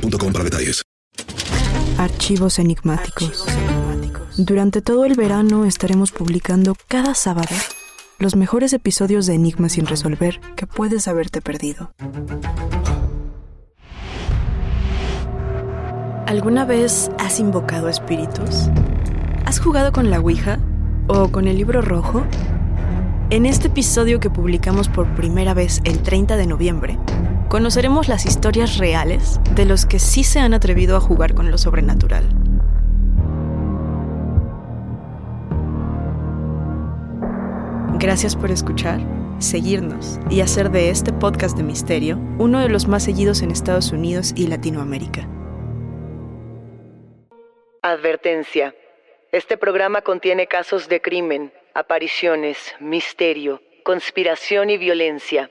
para detalles. Archivos enigmáticos. Durante todo el verano estaremos publicando cada sábado los mejores episodios de Enigmas sin resolver que puedes haberte perdido. ¿Alguna vez has invocado espíritus? ¿Has jugado con la Ouija? ¿O con el libro rojo? En este episodio que publicamos por primera vez el 30 de noviembre, conoceremos las historias reales de los que sí se han atrevido a jugar con lo sobrenatural. Gracias por escuchar, seguirnos y hacer de este podcast de misterio uno de los más seguidos en Estados Unidos y Latinoamérica. Advertencia. Este programa contiene casos de crimen, apariciones, misterio, conspiración y violencia.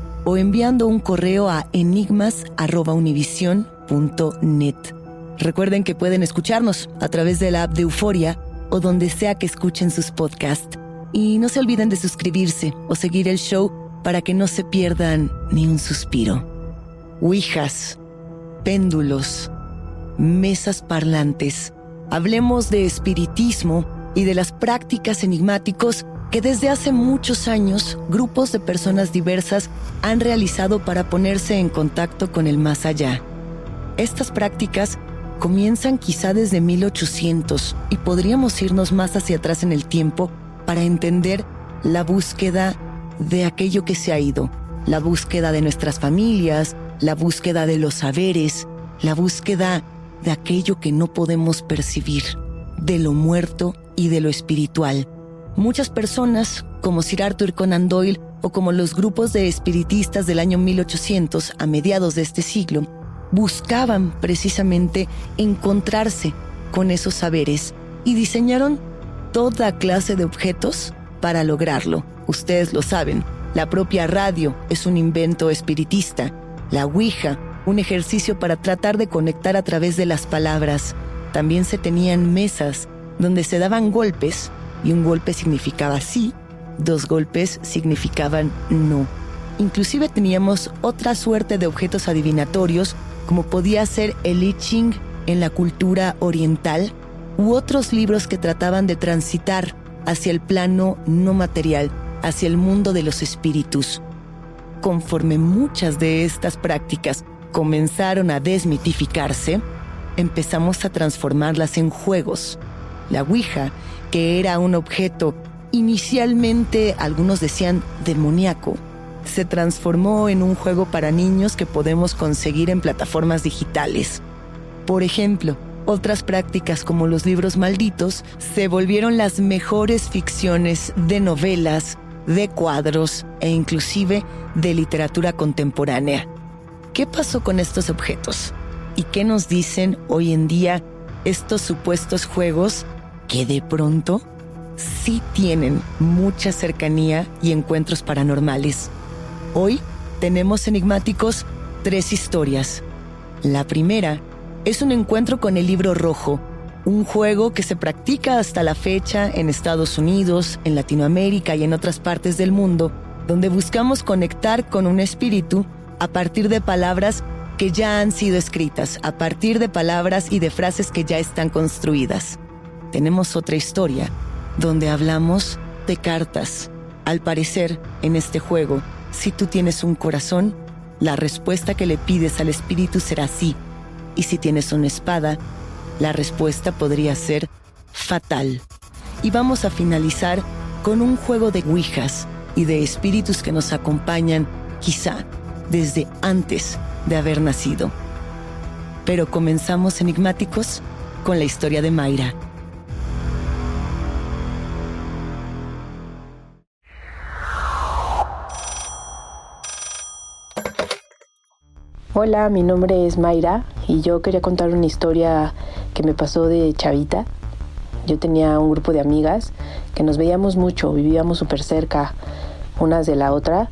o enviando un correo a enigmas.univision.net. Recuerden que pueden escucharnos a través de la app de Euforia o donde sea que escuchen sus podcasts. Y no se olviden de suscribirse o seguir el show para que no se pierdan ni un suspiro. Ouijas, péndulos, mesas parlantes. Hablemos de espiritismo y de las prácticas enigmáticos que desde hace muchos años grupos de personas diversas han realizado para ponerse en contacto con el más allá. Estas prácticas comienzan quizá desde 1800 y podríamos irnos más hacia atrás en el tiempo para entender la búsqueda de aquello que se ha ido, la búsqueda de nuestras familias, la búsqueda de los saberes, la búsqueda de aquello que no podemos percibir, de lo muerto y de lo espiritual. Muchas personas, como Sir Arthur Conan Doyle o como los grupos de espiritistas del año 1800 a mediados de este siglo, buscaban precisamente encontrarse con esos saberes y diseñaron toda clase de objetos para lograrlo. Ustedes lo saben, la propia radio es un invento espiritista, la Ouija, un ejercicio para tratar de conectar a través de las palabras. También se tenían mesas donde se daban golpes y un golpe significaba sí, dos golpes significaban no. Inclusive teníamos otra suerte de objetos adivinatorios como podía ser el I Ching en la cultura oriental u otros libros que trataban de transitar hacia el plano no material, hacia el mundo de los espíritus. Conforme muchas de estas prácticas comenzaron a desmitificarse, empezamos a transformarlas en juegos. La Ouija, que era un objeto inicialmente algunos decían demoníaco, se transformó en un juego para niños que podemos conseguir en plataformas digitales. Por ejemplo, otras prácticas como los libros malditos se volvieron las mejores ficciones de novelas, de cuadros e inclusive de literatura contemporánea. ¿Qué pasó con estos objetos? ¿Y qué nos dicen hoy en día estos supuestos juegos que de pronto sí tienen mucha cercanía y encuentros paranormales? Hoy tenemos enigmáticos tres historias. La primera es un encuentro con el libro rojo, un juego que se practica hasta la fecha en Estados Unidos, en Latinoamérica y en otras partes del mundo, donde buscamos conectar con un espíritu a partir de palabras que ya han sido escritas, a partir de palabras y de frases que ya están construidas. Tenemos otra historia donde hablamos de cartas. Al parecer, en este juego, si tú tienes un corazón, la respuesta que le pides al espíritu será sí. Y si tienes una espada, la respuesta podría ser fatal. Y vamos a finalizar con un juego de ouijas y de espíritus que nos acompañan, quizá desde antes de haber nacido. Pero comenzamos enigmáticos con la historia de Mayra. Hola, mi nombre es Mayra y yo quería contar una historia que me pasó de chavita. Yo tenía un grupo de amigas que nos veíamos mucho, vivíamos súper cerca unas de la otra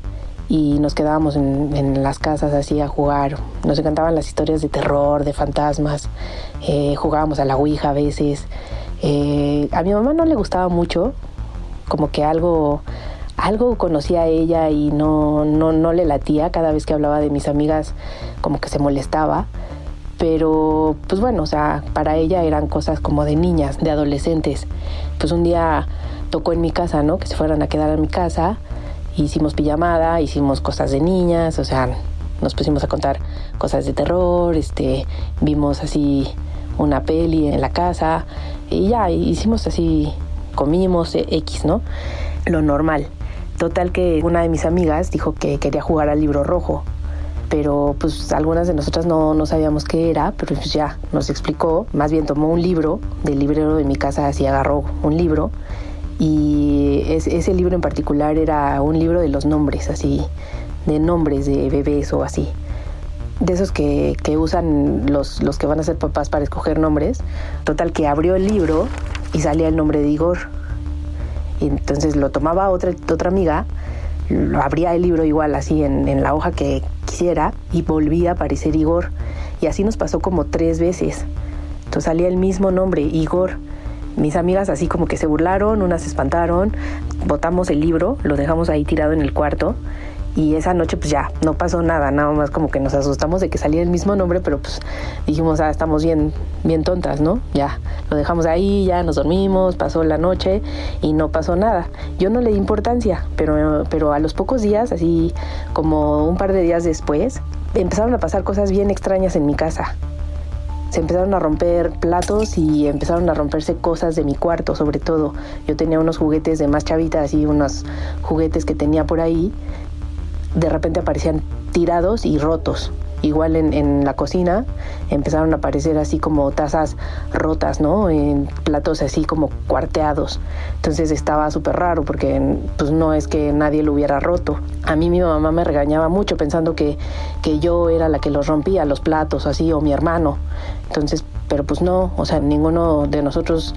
y nos quedábamos en, las casas así a jugar. Nos encantaban las historias de terror, de fantasmas, eh, jugábamos a la Ouija a veces. Eh, a mi mamá no le gustaba mucho, como que algo, algo conocía a ella y no, no, no le latía cada vez que hablaba de mis amigas, como que se molestaba. Pero, pues bueno, o sea, para ella eran cosas como de niñas, de adolescentes. Pues un día tocó en mi casa, ¿no? Que se fueran a quedar en mi casa hicimos pijamada, hicimos cosas de niñas, o sea, nos pusimos a contar cosas de terror, este, vimos así una peli en la casa y ya hicimos así, comimos eh, X, ¿no? Lo normal. Total que una de mis amigas dijo que quería jugar al libro rojo, pero pues algunas de nosotras no, no sabíamos qué era, pero pues ya nos explicó, más bien tomó un libro del librero de mi casa, así agarró un libro y ese libro en particular era un libro de los nombres, así, de nombres de bebés o así. De esos que, que usan los, los que van a ser papás para escoger nombres. Total que abrió el libro y salía el nombre de Igor. Y entonces lo tomaba otra, otra amiga, abría el libro igual así en, en la hoja que quisiera y volvía a aparecer Igor. Y así nos pasó como tres veces. Entonces salía el mismo nombre, Igor mis amigas así como que se burlaron, unas se espantaron, botamos el libro, lo dejamos ahí tirado en el cuarto y esa noche pues ya no pasó nada, nada más como que nos asustamos de que salía el mismo nombre, pero pues dijimos, ah, estamos bien, bien tontas, ¿no? Ya, lo dejamos ahí, ya nos dormimos, pasó la noche y no pasó nada. Yo no le di importancia, pero, pero a los pocos días, así como un par de días después, empezaron a pasar cosas bien extrañas en mi casa se empezaron a romper platos y empezaron a romperse cosas de mi cuarto, sobre todo. Yo tenía unos juguetes de más chavitas y unos juguetes que tenía por ahí. De repente aparecían tirados y rotos. Igual en, la cocina empezaron a aparecer así como tazas rotas, ¿no? En platos así como cuarteados. Entonces estaba súper raro porque pues no es que nadie lo hubiera roto. A mí mi mamá me regañaba mucho pensando que, que yo era la que los rompía, los platos así, o mi hermano. Entonces pero pues no, o sea, ninguno de nosotros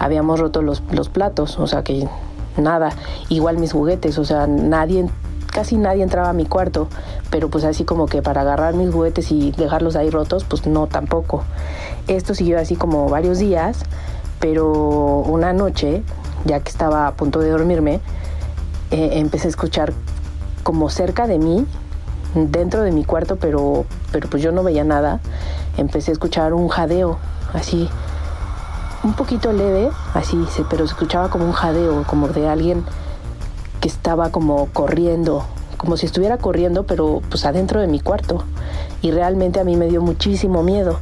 habíamos roto los, los platos, o sea que nada, igual mis juguetes, o sea, nadie, casi nadie entraba a mi cuarto, pero pues así como que para agarrar mis juguetes y dejarlos ahí rotos, pues no tampoco. Esto siguió así como varios días, pero una noche, ya que estaba a punto de dormirme, eh, empecé a escuchar como cerca de mí, dentro de mi cuarto, pero, pero pues yo no veía nada, empecé a escuchar un jadeo, así, un poquito leve, así, pero se escuchaba como un jadeo, como de alguien que estaba como corriendo, como si estuviera corriendo, pero pues adentro de mi cuarto. Y realmente a mí me dio muchísimo miedo.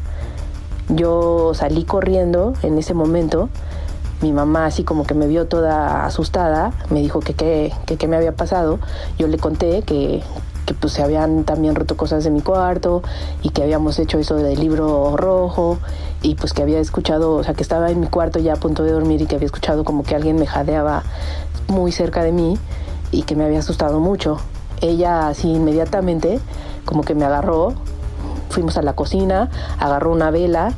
Yo salí corriendo en ese momento. Mi mamá así como que me vio toda asustada, me dijo que qué me había pasado. Yo le conté que, que pues se habían también roto cosas de mi cuarto y que habíamos hecho eso del libro rojo y pues que había escuchado, o sea, que estaba en mi cuarto ya a punto de dormir y que había escuchado como que alguien me jadeaba muy cerca de mí y que me había asustado mucho. Ella así inmediatamente como que me agarró, fuimos a la cocina, agarró una vela,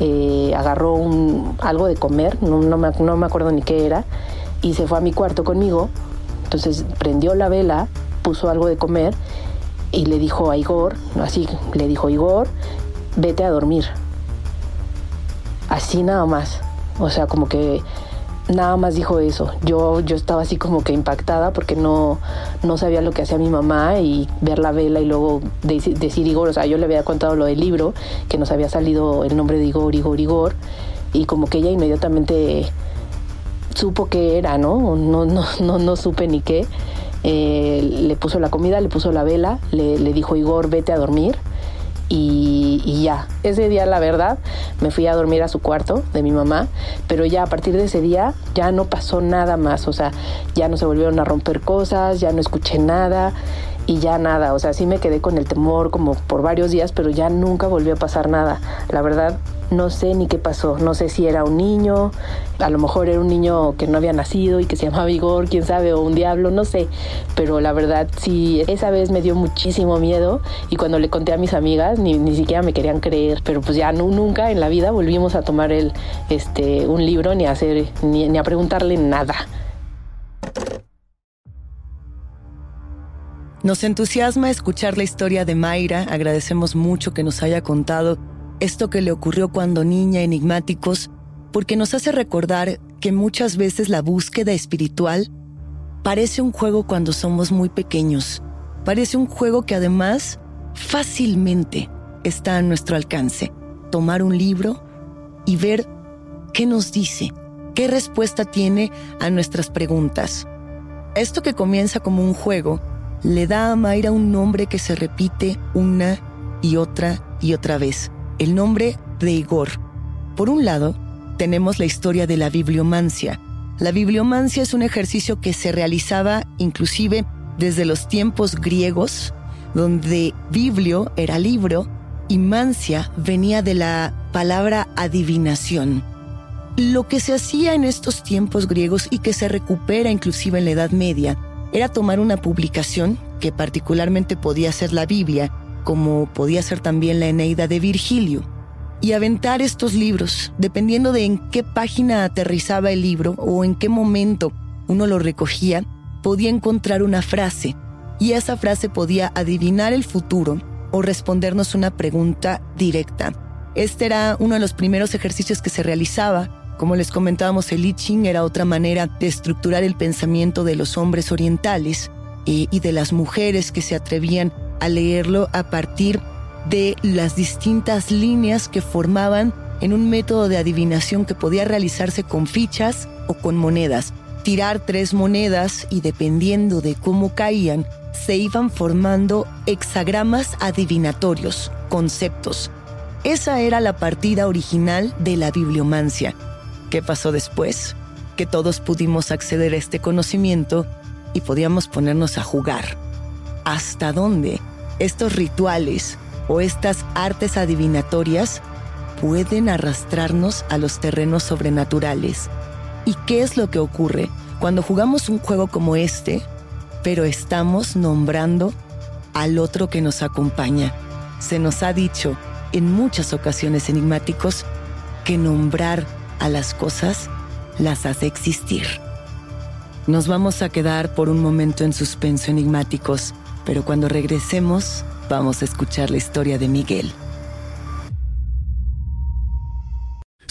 eh, agarró un, algo de comer, no, no, me, no me acuerdo ni qué era, y se fue a mi cuarto conmigo. Entonces prendió la vela puso algo de comer y le dijo a Igor, así le dijo Igor, vete a dormir. Así nada más. O sea, como que nada más dijo eso. Yo, yo estaba así como que impactada porque no, no sabía lo que hacía mi mamá y ver la vela y luego decir Igor, o sea, yo le había contado lo del libro, que nos había salido el nombre de Igor, Igor, Igor, y como que ella inmediatamente supo qué era, ¿no? No, no, no, no supe ni qué. Eh, le puso la comida, le puso la vela, le, dijo Igor, vete a dormir. Y, y, ya, ese día la verdad me fui a dormir a su cuarto de mi mamá, pero ya a partir de ese día ya no pasó nada más, o sea, ya no se volvieron a romper cosas, ya no escuché nada y ya nada, o sea, sí me quedé con el temor como por varios días, pero ya nunca volvió a pasar nada. La verdad, no sé ni qué pasó, no sé si era un niño, a lo mejor era un niño que no había nacido y que se llamaba Igor, quién sabe, o un diablo, no sé, pero la verdad sí, esa vez me dio muchísimo miedo y cuando le conté a mis amigas ni, ni siquiera me querían creer, pero pues ya no, nunca en la vida volvimos a tomar el, este, un libro ni a hacer, ni, ni a preguntarle nada. Nos entusiasma escuchar la historia de Mayra, agradecemos mucho que nos haya contado esto que le ocurrió cuando niña enigmáticos, porque nos hace recordar que muchas veces la búsqueda espiritual parece un juego cuando somos muy pequeños. Parece un juego que además fácilmente está a nuestro alcance. Tomar un libro y ver qué nos dice, qué respuesta tiene a nuestras preguntas. Esto que comienza como un juego le da a Mayra un nombre que se repite una y otra y otra vez el nombre de Igor. Por un lado, tenemos la historia de la bibliomancia. La bibliomancia es un ejercicio que se realizaba inclusive desde los tiempos griegos, donde biblio era libro y mancia venía de la palabra adivinación. Lo que se hacía en estos tiempos griegos y que se recupera inclusive en la Edad Media era tomar una publicación, que particularmente podía ser la Biblia, como podía ser también la Eneida de Virgilio, y aventar estos libros, dependiendo de en qué página aterrizaba el libro o en qué momento uno lo recogía, podía encontrar una frase, y esa frase podía adivinar el futuro o respondernos una pregunta directa. Este era uno de los primeros ejercicios que se realizaba. Como les comentábamos, el I Ching era otra manera de estructurar el pensamiento de los hombres orientales y, y de las mujeres que se atrevían a leerlo a partir de las distintas líneas que formaban en un método de adivinación que podía realizarse con fichas o con monedas. Tirar tres monedas y dependiendo de cómo caían, se iban formando hexagramas adivinatorios, conceptos. Esa era la partida original de la bibliomancia. ¿Qué pasó después? Que todos pudimos acceder a este conocimiento y podíamos ponernos a jugar hasta dónde estos rituales o estas artes adivinatorias pueden arrastrarnos a los terrenos sobrenaturales. ¿Y qué es lo que ocurre cuando jugamos un juego como este, pero estamos nombrando al otro que nos acompaña? Se nos ha dicho en muchas ocasiones enigmáticos que nombrar a las cosas las hace existir. Nos vamos a quedar por un momento en suspenso enigmáticos, pero cuando regresemos vamos a escuchar la historia de Miguel.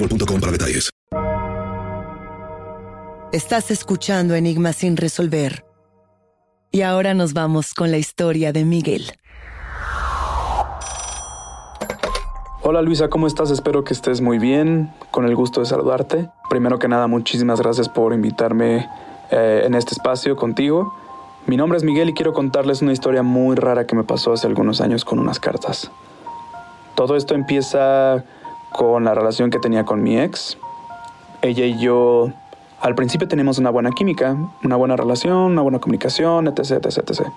boostmobile.com para detalles. Estás escuchando Enigmas sin resolver. Y ahora nos vamos con la historia de Miguel. Hola Luisa, ¿cómo estás? Espero que estés muy bien, con el gusto de saludarte. Primero que nada, muchísimas gracias por invitarme eh, en este espacio contigo. Mi nombre es Miguel y quiero contarles una historia muy rara que me pasó hace algunos años con unas cartas. Todo esto empieza con la relación que tenía con mi ex. Ella y yo al principio teníamos una buena química, una buena relación, una buena comunicación, etc. etc, etc.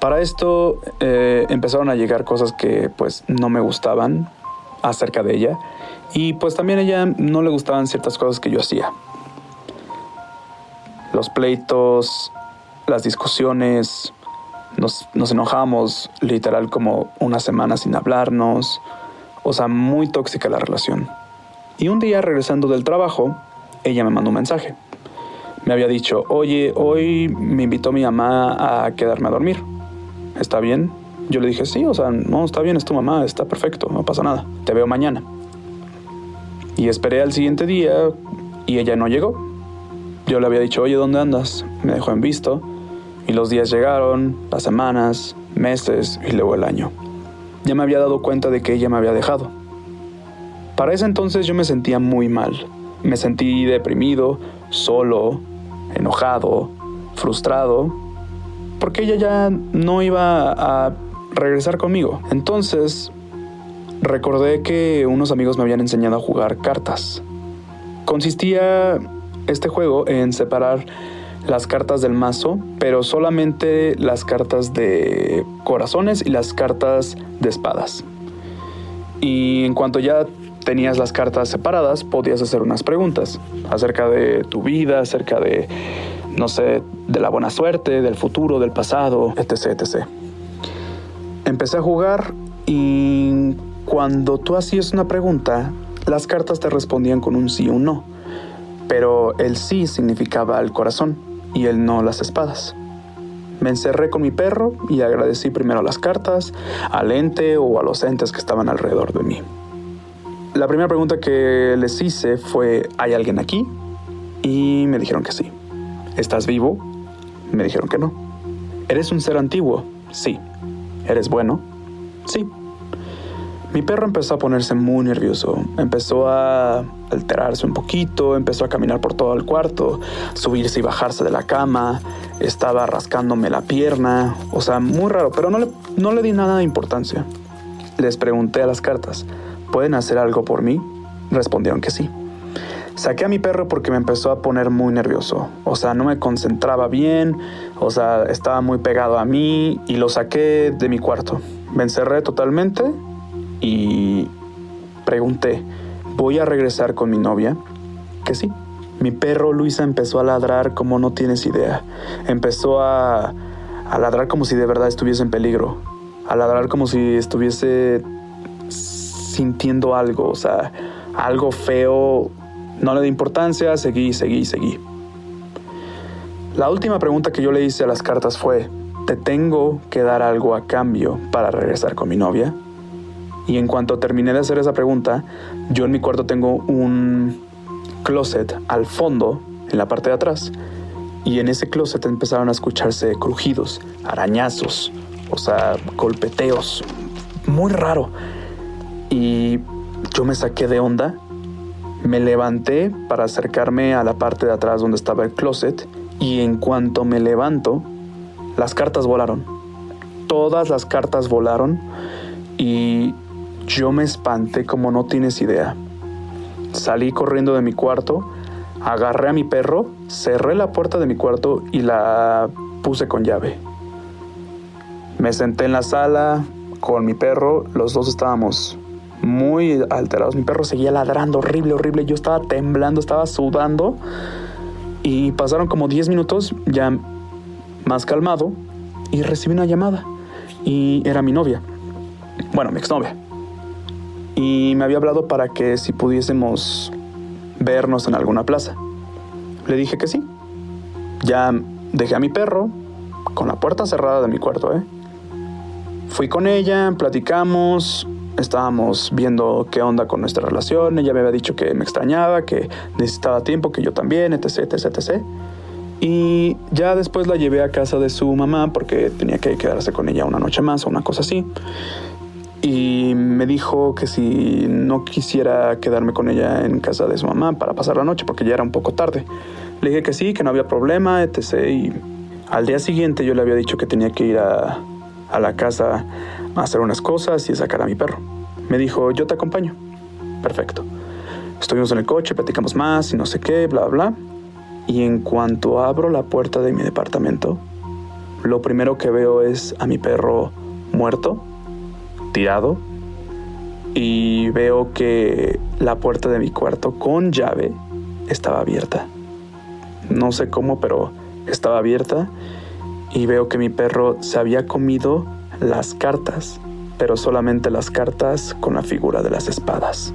Para esto eh, empezaron a llegar cosas que pues no me gustaban acerca de ella y pues también a ella no le gustaban ciertas cosas que yo hacía. Los pleitos, las discusiones, nos, nos enojamos literal como una semana sin hablarnos, o sea, muy tóxica la relación. Y un día regresando del trabajo, ella me mandó un mensaje. Me había dicho, oye, hoy me invitó mi mamá a quedarme a dormir. ¿Está bien? Yo le dije, sí, o sea, no, está bien, es tu mamá, está perfecto, no pasa nada. Te veo mañana. Y esperé al siguiente día y ella no llegó. Yo le había dicho, oye, ¿dónde andas? Me dejó en visto. Y los días llegaron, las semanas, meses y luego el año. Ya me había dado cuenta de que ella me había dejado. Para ese entonces yo me sentía muy mal. Me sentí deprimido, solo, enojado, frustrado, porque ella ya no iba a regresar conmigo. Entonces, recordé que unos amigos me habían enseñado a jugar cartas. Consistía este juego en separar las cartas del mazo, pero solamente las cartas de corazones y las cartas de espadas. Y en cuanto ya tenías las cartas separadas, podías hacer unas preguntas acerca de tu vida, acerca de, no sé, de la buena suerte, del futuro, del pasado, etc. etc. Empecé a jugar y cuando tú hacías una pregunta, las cartas te respondían con un sí o un no. Pero el sí significaba el corazón y el no las espadas. Me encerré con mi perro y agradecí primero las cartas, al ente o a los entes que estaban alrededor de mí. La primera pregunta que les hice fue, ¿hay alguien aquí? Y me dijeron que sí. ¿Estás vivo? Me dijeron que no. ¿Eres un ser antiguo? Sí. ¿Eres bueno? Sí. Mi perro empezó a ponerse muy nervioso, empezó a alterarse un poquito, empezó a caminar por todo el cuarto, subirse y bajarse de la cama, estaba rascándome la pierna, o sea, muy raro, pero no le, no le di nada de importancia. Les pregunté a las cartas, ¿pueden hacer algo por mí? Respondieron que sí. Saqué a mi perro porque me empezó a poner muy nervioso. O sea, no me concentraba bien, o sea, estaba muy pegado a mí y lo saqué de mi cuarto. Me encerré totalmente y pregunté, ¿voy a regresar con mi novia? Que sí. Mi perro Luisa empezó a ladrar como no tienes idea. Empezó a, a ladrar como si de verdad estuviese en peligro. A ladrar como si estuviese sintiendo algo, o sea, algo feo. No le di importancia, seguí, seguí, seguí. La última pregunta que yo le hice a las cartas fue, ¿te tengo que dar algo a cambio para regresar con mi novia? Y en cuanto terminé de hacer esa pregunta, yo en mi cuarto tengo un closet al fondo, en la parte de atrás. Y en ese closet empezaron a escucharse crujidos, arañazos, o sea, golpeteos. Muy raro. Y yo me saqué de onda, me levanté para acercarme a la parte de atrás donde estaba el closet y en cuanto me levanto, las cartas volaron. Todas las cartas volaron y yo me espanté como no tienes idea. Salí corriendo de mi cuarto, agarré a mi perro, cerré la puerta de mi cuarto y la puse con llave. Me senté en la sala con mi perro, los dos estábamos muy alterados. Mi perro seguía ladrando horrible, horrible. Yo estaba temblando, estaba sudando. Y pasaron como 10 minutos ya más calmado y recibí una llamada. Y era mi novia. Bueno, mi exnovia y me había hablado para que si pudiésemos vernos en alguna plaza. Le dije que sí. Ya dejé a mi perro con la puerta cerrada de mi cuarto, ¿eh? Fui con ella, platicamos, estábamos viendo qué onda con nuestra relación. Ella me había dicho que me extrañaba, que necesitaba tiempo, que yo también, etc, etc, etc. Y ya después la llevé a casa de su mamá porque tenía que quedarse con ella una noche más o una cosa así y me dijo que si no quisiera quedarme con ella en casa de su mamá para pasar la noche porque ya era un poco tarde. Le dije que sí, que no había problema, etc. Y al día siguiente yo le había dicho que tenía que ir a, a la casa a hacer unas cosas y sacar a mi perro. Me dijo, yo te acompaño. Perfecto. Estuvimos en el coche, platicamos más y no sé qué, bla, bla. Y en cuanto abro la puerta de mi departamento, lo primero que veo es a mi perro muerto tirado y veo que la puerta de mi cuarto con llave estaba abierta. No sé cómo, pero estaba abierta y veo que mi perro se había comido las cartas, pero solamente las cartas con la figura de las espadas.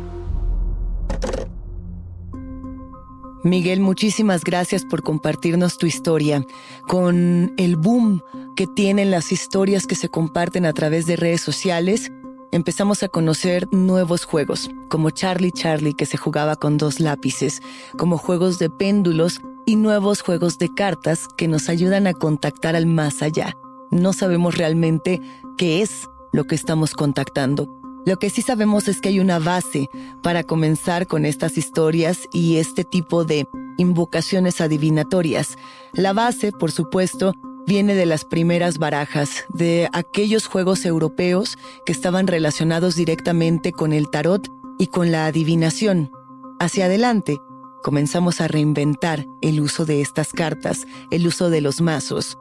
Miguel, muchísimas gracias por compartirnos tu historia. Con el boom que tienen las historias que se comparten a través de redes sociales, empezamos a conocer nuevos juegos, como Charlie Charlie que se jugaba con dos lápices, como juegos de péndulos y nuevos juegos de cartas que nos ayudan a contactar al más allá. No sabemos realmente qué es lo que estamos contactando, lo que sí sabemos es que hay una base para comenzar con estas historias y este tipo de invocaciones adivinatorias. La base, por supuesto, viene de las primeras barajas, de aquellos juegos europeos que estaban relacionados directamente con el tarot y con la adivinación. Hacia adelante, comenzamos a reinventar el uso de estas cartas, el uso de los mazos.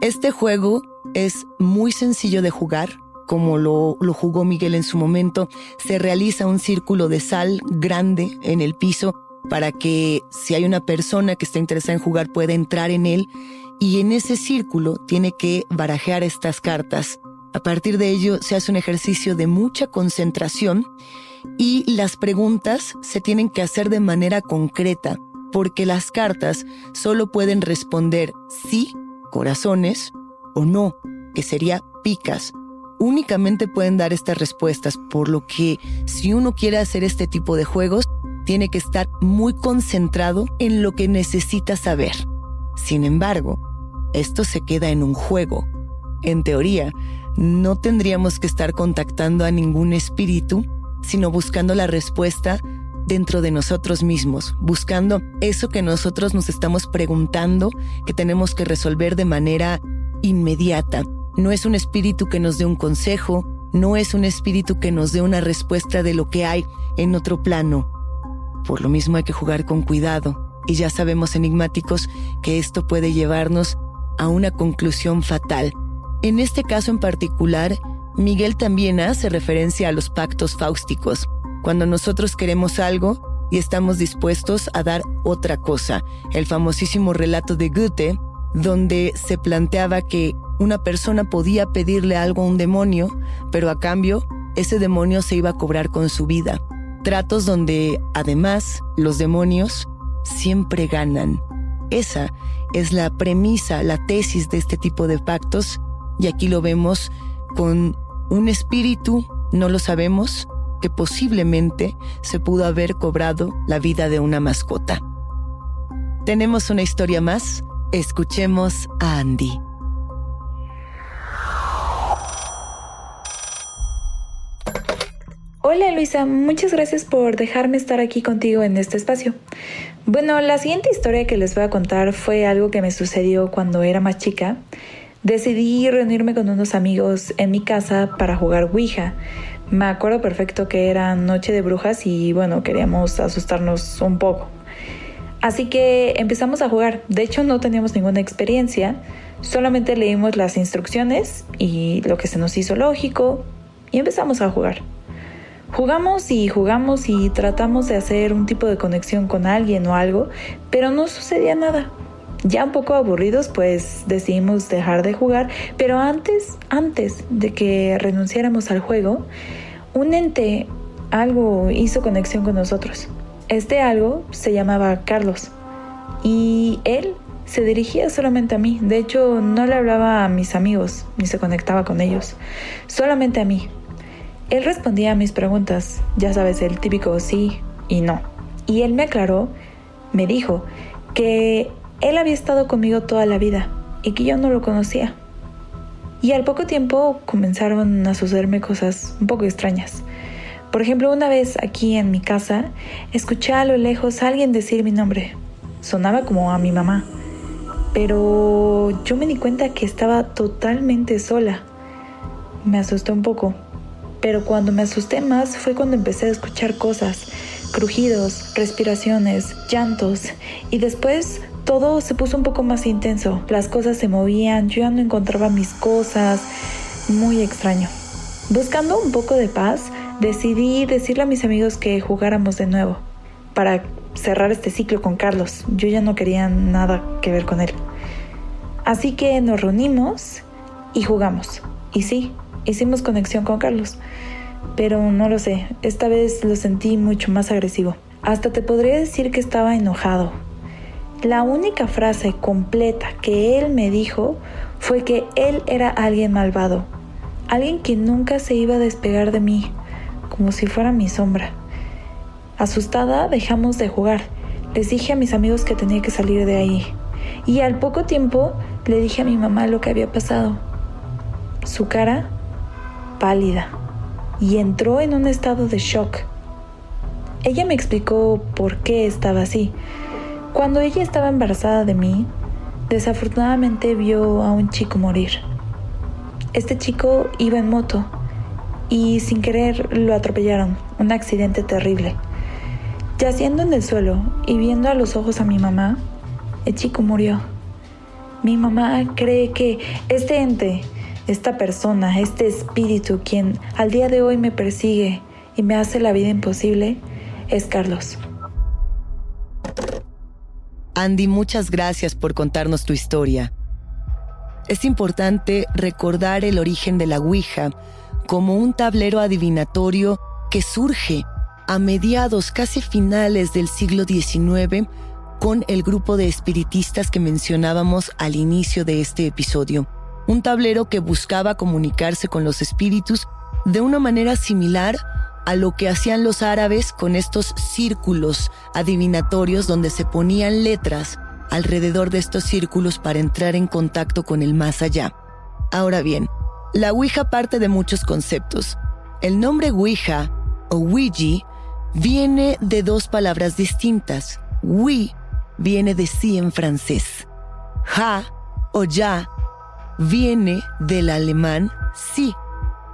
Este juego es muy sencillo de jugar, como lo, jugó Miguel en su momento, se realiza un círculo de sal grande en el piso para que si hay una persona que está interesada en jugar pueda entrar en él y en ese círculo tiene que barajear estas cartas. A partir de ello se hace un ejercicio de mucha concentración y las preguntas se tienen que hacer de manera concreta porque las cartas solo pueden responder sí, corazones o no, que sería picas únicamente pueden dar estas respuestas, por lo que si uno quiere hacer este tipo de juegos, tiene que estar muy concentrado en lo que necesita saber. Sin embargo, esto se queda en un juego. En teoría, no tendríamos que estar contactando a ningún espíritu, sino buscando la respuesta dentro de nosotros mismos, buscando eso que nosotros nos estamos preguntando, que tenemos que resolver de manera inmediata. No es un espíritu que nos dé un consejo, no es un espíritu que nos dé una respuesta de lo que hay en otro plano. Por lo mismo hay que jugar con cuidado, y ya sabemos enigmáticos que esto puede llevarnos a una conclusión fatal. En este caso en particular, Miguel también hace referencia a los pactos fáusticos, cuando nosotros queremos algo y estamos dispuestos a dar otra cosa. El famosísimo relato de Goethe, donde se planteaba que una persona podía pedirle algo a un demonio, pero a cambio ese demonio se iba a cobrar con su vida. Tratos donde, además, los demonios siempre ganan. Esa es la premisa, la tesis de este tipo de pactos, y aquí lo vemos con un espíritu, no lo sabemos, que posiblemente se pudo haber cobrado la vida de una mascota. Tenemos una historia más, escuchemos a Andy. Hola Luisa, muchas gracias por dejarme estar aquí contigo en este espacio. Bueno, la siguiente historia que les voy a contar fue algo que me sucedió cuando era más chica. Decidí reunirme con unos amigos en mi casa para jugar Ouija. Me acuerdo perfecto que era noche de brujas y bueno, queríamos asustarnos un poco. Así que empezamos a jugar. De hecho, no teníamos ninguna experiencia. Solamente leímos las instrucciones y lo que se nos hizo lógico y empezamos a jugar. Jugamos y jugamos y tratamos de hacer un tipo de conexión con alguien o algo, pero no sucedía nada. Ya un poco aburridos, pues decidimos dejar de jugar, pero antes, antes de que renunciáramos al juego, un ente, algo hizo conexión con nosotros. Este algo se llamaba Carlos y él se dirigía solamente a mí. De hecho, no le hablaba a mis amigos ni se conectaba con ellos, solamente a mí. Él respondía a mis preguntas, ya sabes, el típico sí y no. Y él me aclaró, me dijo que él había estado conmigo toda la vida y que yo no lo conocía. Y al poco tiempo comenzaron a sucederme cosas un poco extrañas. Por ejemplo, una vez aquí en mi casa, escuché a lo lejos a alguien decir mi nombre. Sonaba como a mi mamá. Pero yo me di cuenta que estaba totalmente sola. Me asusté un poco pero cuando me asusté más fue cuando empecé a escuchar cosas, crujidos, respiraciones, llantos y después todo se puso un poco más intenso. Las cosas se movían, yo ya no encontraba mis cosas, muy extraño. Buscando un poco de paz, decidí decirle a mis amigos que jugáramos de nuevo para cerrar este ciclo con Carlos. Yo ya no quería nada que ver con él. Así que nos reunimos y jugamos. Y sí, hicimos conexión con Carlos. Pero no lo sé, esta vez lo sentí mucho más agresivo. Hasta te podría decir que estaba enojado. La única frase completa que él me dijo fue que él era alguien malvado, alguien que nunca se iba a despegar de mí, como si fuera mi sombra. Asustada dejamos de jugar. Les dije a mis amigos que tenía que salir de ahí. Y al poco tiempo le dije a mi mamá lo que había pasado. Su cara pálida y entró en un estado de shock. Ella me explicó por qué estaba así. Cuando ella estaba embarazada de mí, desafortunadamente vio a un chico morir. Este chico iba en moto y sin querer lo atropellaron, un accidente terrible. Yaciendo en el suelo y viendo a los ojos a mi mamá, el chico murió. Mi mamá cree que este ente esta persona, este espíritu quien al día de hoy me persigue y me hace la vida imposible, es Carlos. Andy, muchas gracias por contarnos tu historia. Es importante recordar el origen de la Ouija como un tablero adivinatorio que surge a mediados casi finales del siglo XIX con el grupo de espiritistas que mencionábamos al inicio de este episodio un tablero que buscaba comunicarse con los espíritus de una manera similar a lo que hacían los árabes con estos círculos adivinatorios donde se ponían letras alrededor de estos círculos para entrar en contacto con el más allá. Ahora bien, La Ouija parte de muchos conceptos. El nombre Ouija o Ouija viene de dos palabras distintas. Oui viene de sí en francés. Ja o ya viene del alemán sí.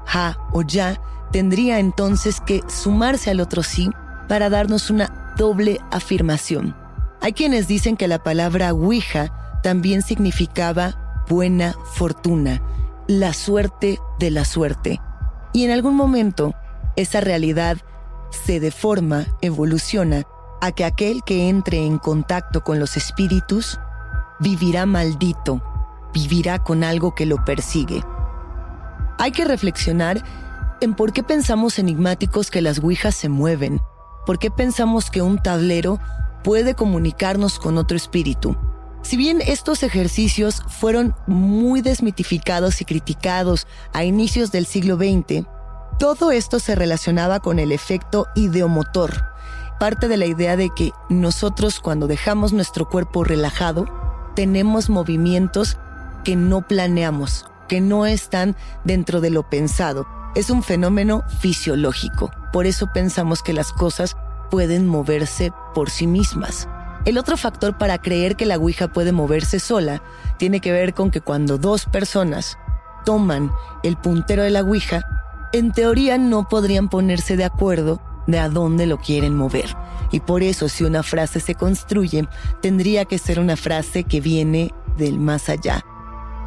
Ja o ya tendría entonces que sumarse al otro sí para darnos una doble afirmación. Hay quienes dicen que la palabra Ouija también significaba buena fortuna, la suerte de la suerte. Y en algún momento, esa realidad se deforma, evoluciona, a que aquel que entre en contacto con los espíritus vivirá maldito, vivirá con algo que lo persigue. Hay que reflexionar en por qué pensamos enigmáticos que las ouijas se mueven, por qué pensamos que un tablero puede comunicarnos con otro espíritu. Si bien estos ejercicios fueron muy desmitificados y criticados a inicios del siglo XX, todo esto se relacionaba con el efecto ideomotor, parte de la idea de que nosotros cuando dejamos nuestro cuerpo relajado, tenemos movimientos que no planeamos, que no están dentro de lo pensado. Es un fenómeno fisiológico. Por eso pensamos que las cosas pueden moverse por sí mismas. El otro factor para creer que la Ouija puede moverse sola tiene que ver con que cuando dos personas toman el puntero de la Ouija, en teoría no podrían ponerse de acuerdo de a dónde lo quieren mover. Y por eso si una frase se construye, tendría que ser una frase que viene del más allá.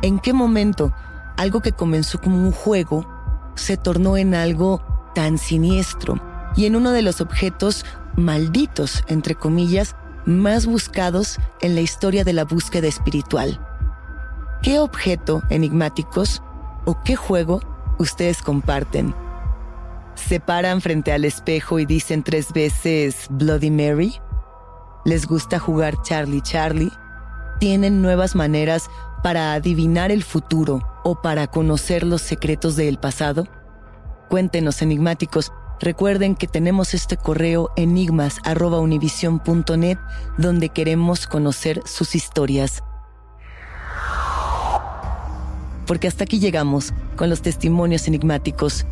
¿En qué momento algo que comenzó como un juego se tornó en algo tan siniestro y en uno de los objetos malditos, entre comillas, más buscados en la historia de la búsqueda espiritual. ¿Qué objeto enigmáticos o qué juego ustedes comparten? ¿Se paran frente al espejo y dicen tres veces Bloody Mary? ¿Les gusta jugar Charlie Charlie? ¿Tienen nuevas maneras para adivinar el futuro o para conocer los secretos del pasado? Cuéntenos, enigmáticos, Recuerden que tenemos este correo enigmas.univision.net donde queremos conocer sus historias. Porque hasta aquí llegamos con los testimonios enigmáticos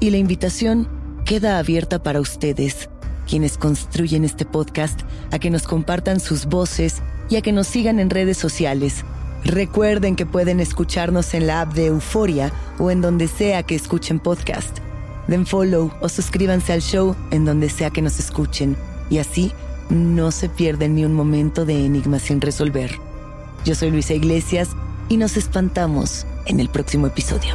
y la invitación queda abierta para ustedes, quienes construyen este podcast, a que nos compartan sus voces y a que nos sigan en redes sociales. Recuerden que pueden escucharnos en la app de Euforia o en donde sea que escuchen podcast den follow o suscríbanse al show en donde sea que nos escuchen y así no se pierden ni un momento de enigma sin resolver. Yo soy Luisa Iglesias y nos espantamos en el próximo episodio.